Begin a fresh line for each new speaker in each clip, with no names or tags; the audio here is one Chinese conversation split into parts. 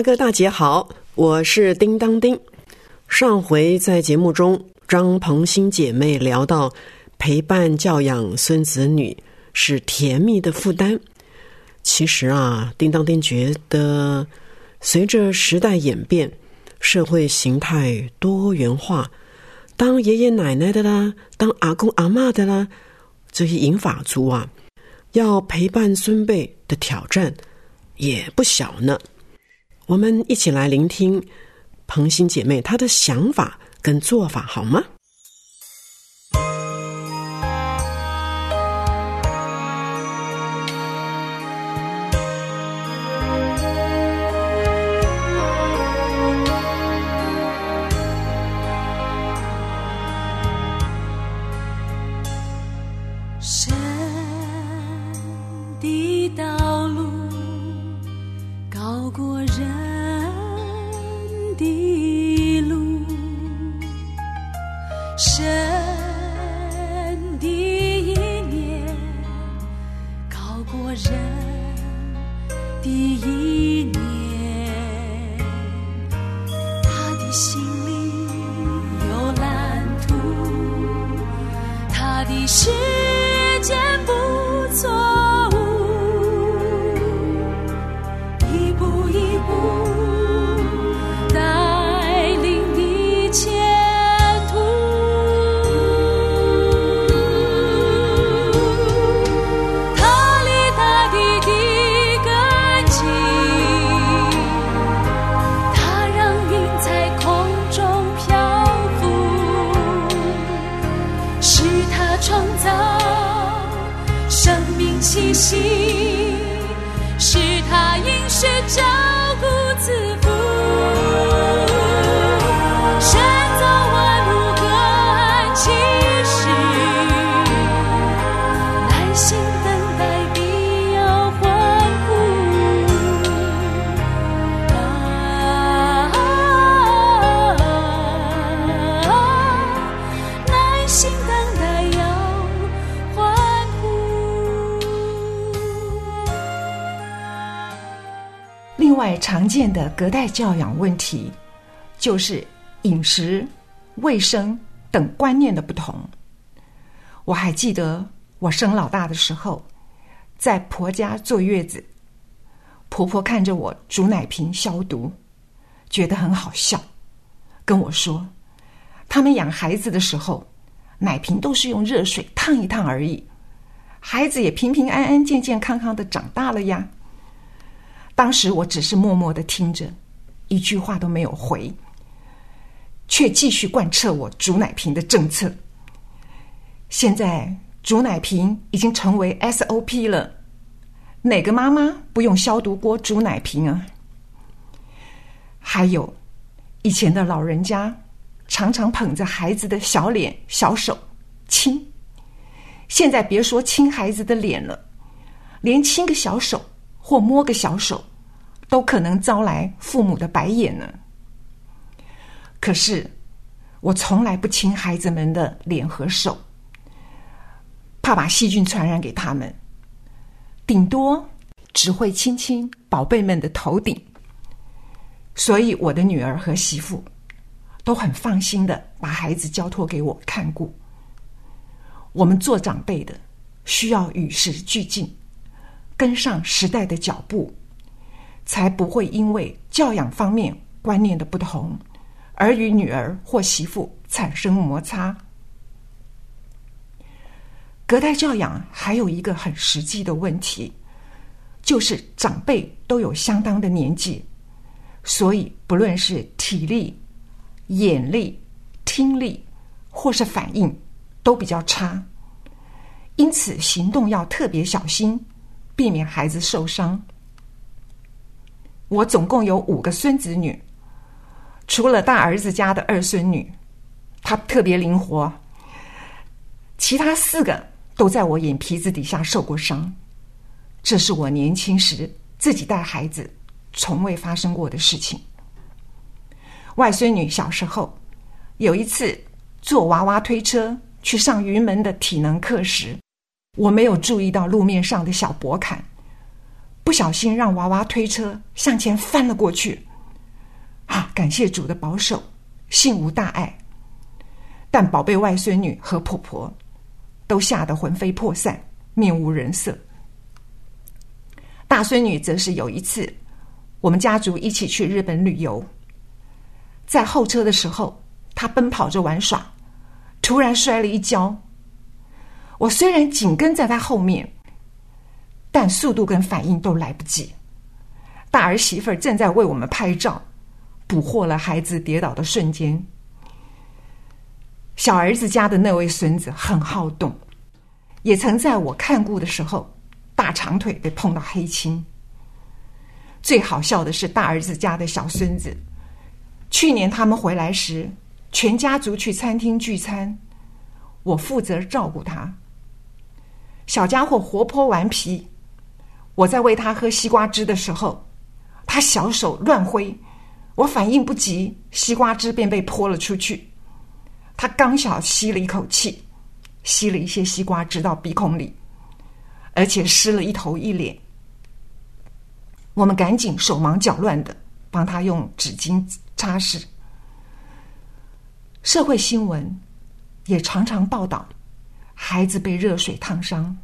大哥大姐好，我是叮当叮。上回在节目中，张鹏新姐妹聊到陪伴教养孙子女是甜蜜的负担。其实啊，叮当叮觉得，随着时代演变，社会形态多元化，当爷爷奶奶的啦，当阿公阿妈的啦，这些银发族啊，要陪伴孙辈的挑战也不小呢。我们一起来聆听彭欣姐妹她的想法跟做法，好吗？
另外，常见的隔代教养问题就是饮食、卫生等观念的不同。我还记得我生老大的时候，在婆家坐月子，婆婆看着我煮奶瓶消毒，觉得很好笑，跟我说，他们养孩子的时候，奶瓶都是用热水烫一烫而已，孩子也平平安安、健健康康的长大了呀。当时我只是默默的听着，一句话都没有回，却继续贯彻我煮奶瓶的政策。现在煮奶瓶已经成为 SOP 了，哪个妈妈不用消毒锅煮奶瓶啊？还有，以前的老人家常常捧着孩子的小脸、小手亲，现在别说亲孩子的脸了，连亲个小手或摸个小手，都可能招来父母的白眼呢。可是，我从来不亲孩子们的脸和手，怕把细菌传染给他们，顶多只会亲亲宝贝们的头顶。所以，我的女儿和媳妇都很放心的把孩子交托给我看顾。我们做长辈的需要与时俱进，跟上时代的脚步，才不会因为教养方面观念的不同，而与女儿或媳妇产生摩擦。隔代教养还有一个很实际的问题，就是长辈都有相当的年纪，所以不论是体力、眼力、听力或是反应都比较差。因此行动要特别小心，避免孩子受伤。我总共有五个孙子女，除了大儿子家的二孙女，她特别灵活，其他四个都在我眼皮子底下受过伤。这是我年轻时自己带孩子从未发生过的事情。外孙女小时候有一次坐娃娃推车去上云门的体能课时，我没有注意到路面上的小薄坎。不小心让娃娃推车向前翻了过去，啊！感谢主的保守，幸无大碍。但宝贝外孙女和婆婆都吓得魂飞魄散，面无人色。大孙女则是有一次，我们家族一起去日本旅游，在候车的时候，她奔跑着玩耍，突然摔了一跤。我虽然紧跟在她后面。但速度跟反应都来不及，大儿媳妇儿正在为我们拍照，捕获了孩子跌倒的瞬间。小儿子家的那位孙子很好动，也曾在我看顾的时候，大长腿被碰到黑青。最好笑的是大儿子家的小孙子，去年他们回来时，全家族去餐厅聚餐，我负责照顾他。小家伙活泼顽皮。我在喂他喝西瓜汁的时候，他小手乱挥，我反应不及，西瓜汁便被泼了出去。他刚小吸了一口气，吸了一些西瓜汁到鼻孔里，而且湿了一头一脸。我们赶紧手忙脚乱的帮他用纸巾擦拭。社会新闻也常常报道孩子被热水烫伤，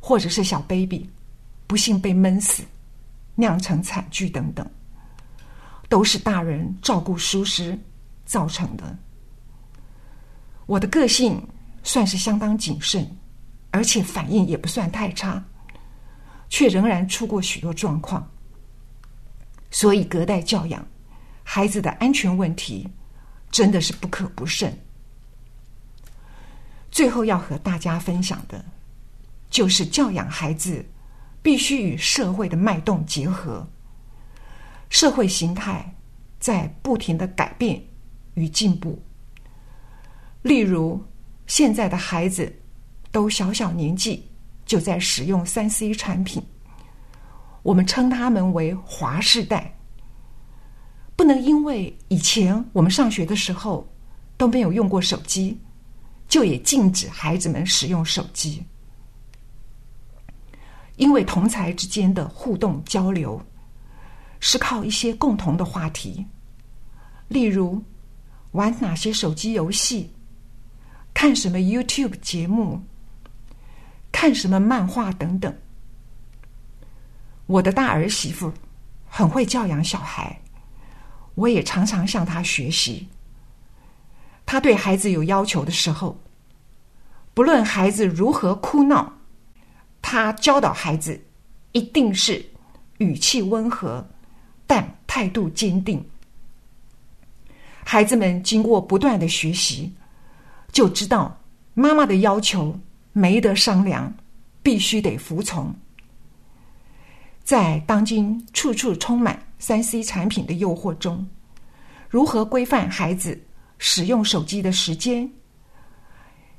或者是小 baby。不幸被闷死，酿成惨剧等等，都是大人照顾疏失造成的。我的个性算是相当谨慎，而且反应也不算太差，却仍然出过许多状况。所以隔代教养孩子的安全问题，真的是不可不慎。最后要和大家分享的，就是教养孩子。必须与社会的脉动结合，社会形态在不停的改变与进步。例如，现在的孩子都小小年纪就在使用三 C 产品，我们称他们为“华世代”。不能因为以前我们上学的时候都没有用过手机，就也禁止孩子们使用手机。因为同才之间的互动交流是靠一些共同的话题，例如玩哪些手机游戏、看什么 YouTube 节目、看什么漫画等等。我的大儿媳妇很会教养小孩，我也常常向她学习。她对孩子有要求的时候，不论孩子如何哭闹。他教导孩子，一定是语气温和，但态度坚定。孩子们经过不断的学习，就知道妈妈的要求没得商量，必须得服从。在当今处处充满三 C 产品的诱惑中，如何规范孩子使用手机的时间，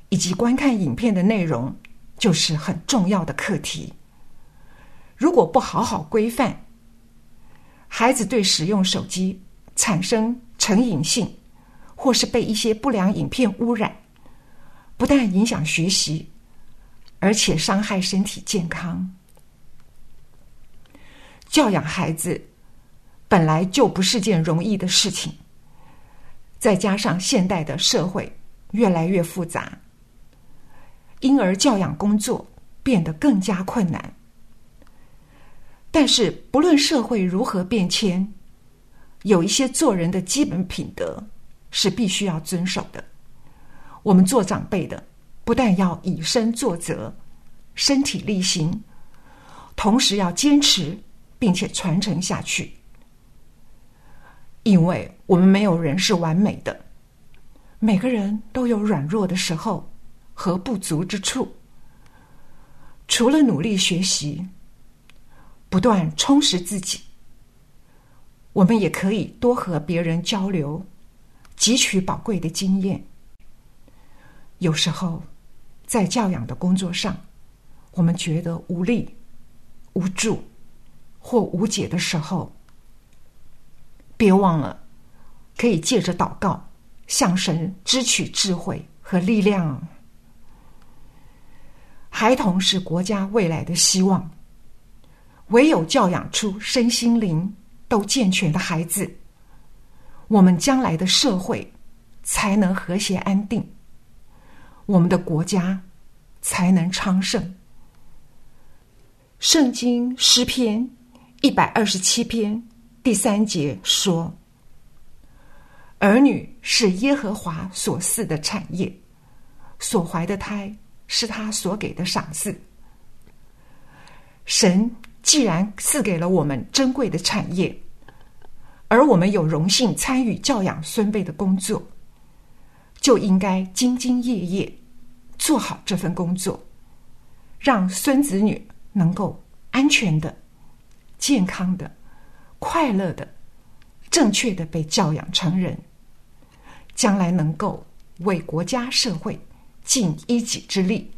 以及观看影片的内容？就是很重要的课题。如果不好好规范，孩子对使用手机产生成瘾性，或是被一些不良影片污染，不但影响学习，而且伤害身体健康。教养孩子本来就不是件容易的事情，再加上现代的社会越来越复杂。婴儿教养工作变得更加困难，但是不论社会如何变迁，有一些做人的基本品德是必须要遵守的。我们做长辈的，不但要以身作则、身体力行，同时要坚持并且传承下去，因为我们没有人是完美的，每个人都有软弱的时候。和不足之处，除了努力学习，不断充实自己，我们也可以多和别人交流，汲取宝贵的经验。有时候，在教养的工作上，我们觉得无力、无助或无解的时候，别忘了可以借着祷告向神支取智慧和力量。孩童是国家未来的希望，唯有教养出身心灵都健全的孩子，我们将来的社会才能和谐安定。我们的国家才能昌盛。圣经诗篇一百二十七篇第三节说：“儿女是耶和华所赐的产业，所怀的胎是他所给的赏赐。”神既然赐给了我们珍贵的产业，而我们有荣幸参与教养孙辈的工作。就应该兢兢业业做好这份工作，让孙子女能够安全的、健康的、快乐的、正确的被教养成人，将来能够为国家社会尽一己之力，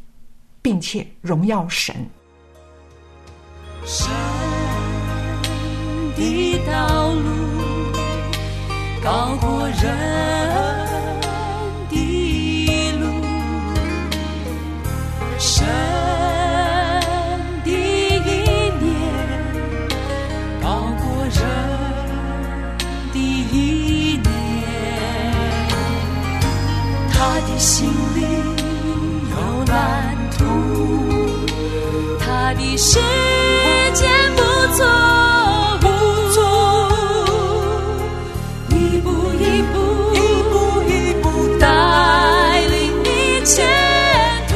并且荣耀神。
神的道路高过人。时间不错不错一步一步一步一步带领你前途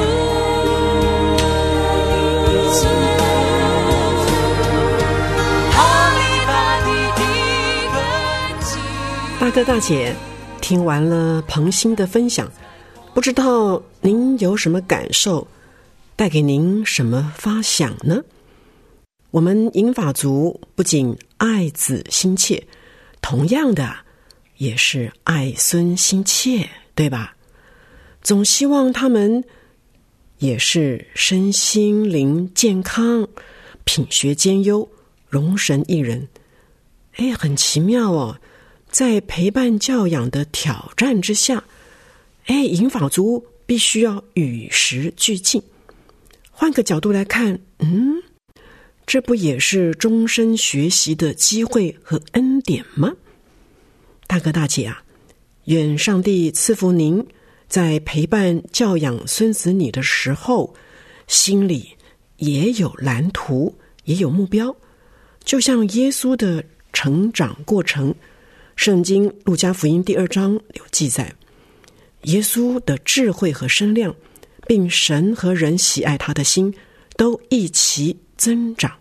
大哥大姐听完了彭新的分享不知道您有什么感受？带给您什么发想呢？我们银法族不仅爱子心切，同样的也是爱孙心切，对吧？总希望他们也是身心灵健康、品学兼优、容神一人。哎，很奇妙哦。在陪伴教养的挑战之下，哎，银法族必须要与时俱进。换个角度来看，嗯，这不也是终身学习的机会和恩典吗？大哥大姐啊，愿上帝赐福您，在陪伴教养孙子女的时候，心里也有蓝图，也有目标，就像耶稣的成长过程。圣经《路加福音》第二章有记载，耶稣的智慧和身量，并神和人喜爱他的心，都一齐增长。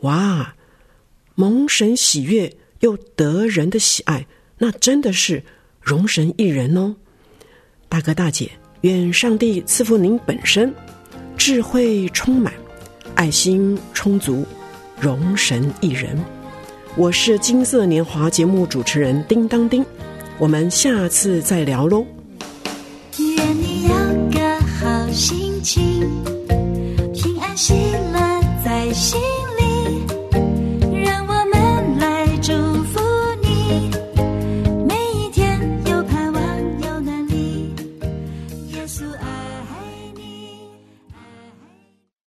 哇！蒙神喜悦又得人的喜爱，那真的是容神一人哦。大哥大姐，愿上帝赐福您本身智慧充满，爱心充足，容神一人。我是金色年华节目主持人叮当叮，我们下次再聊喽。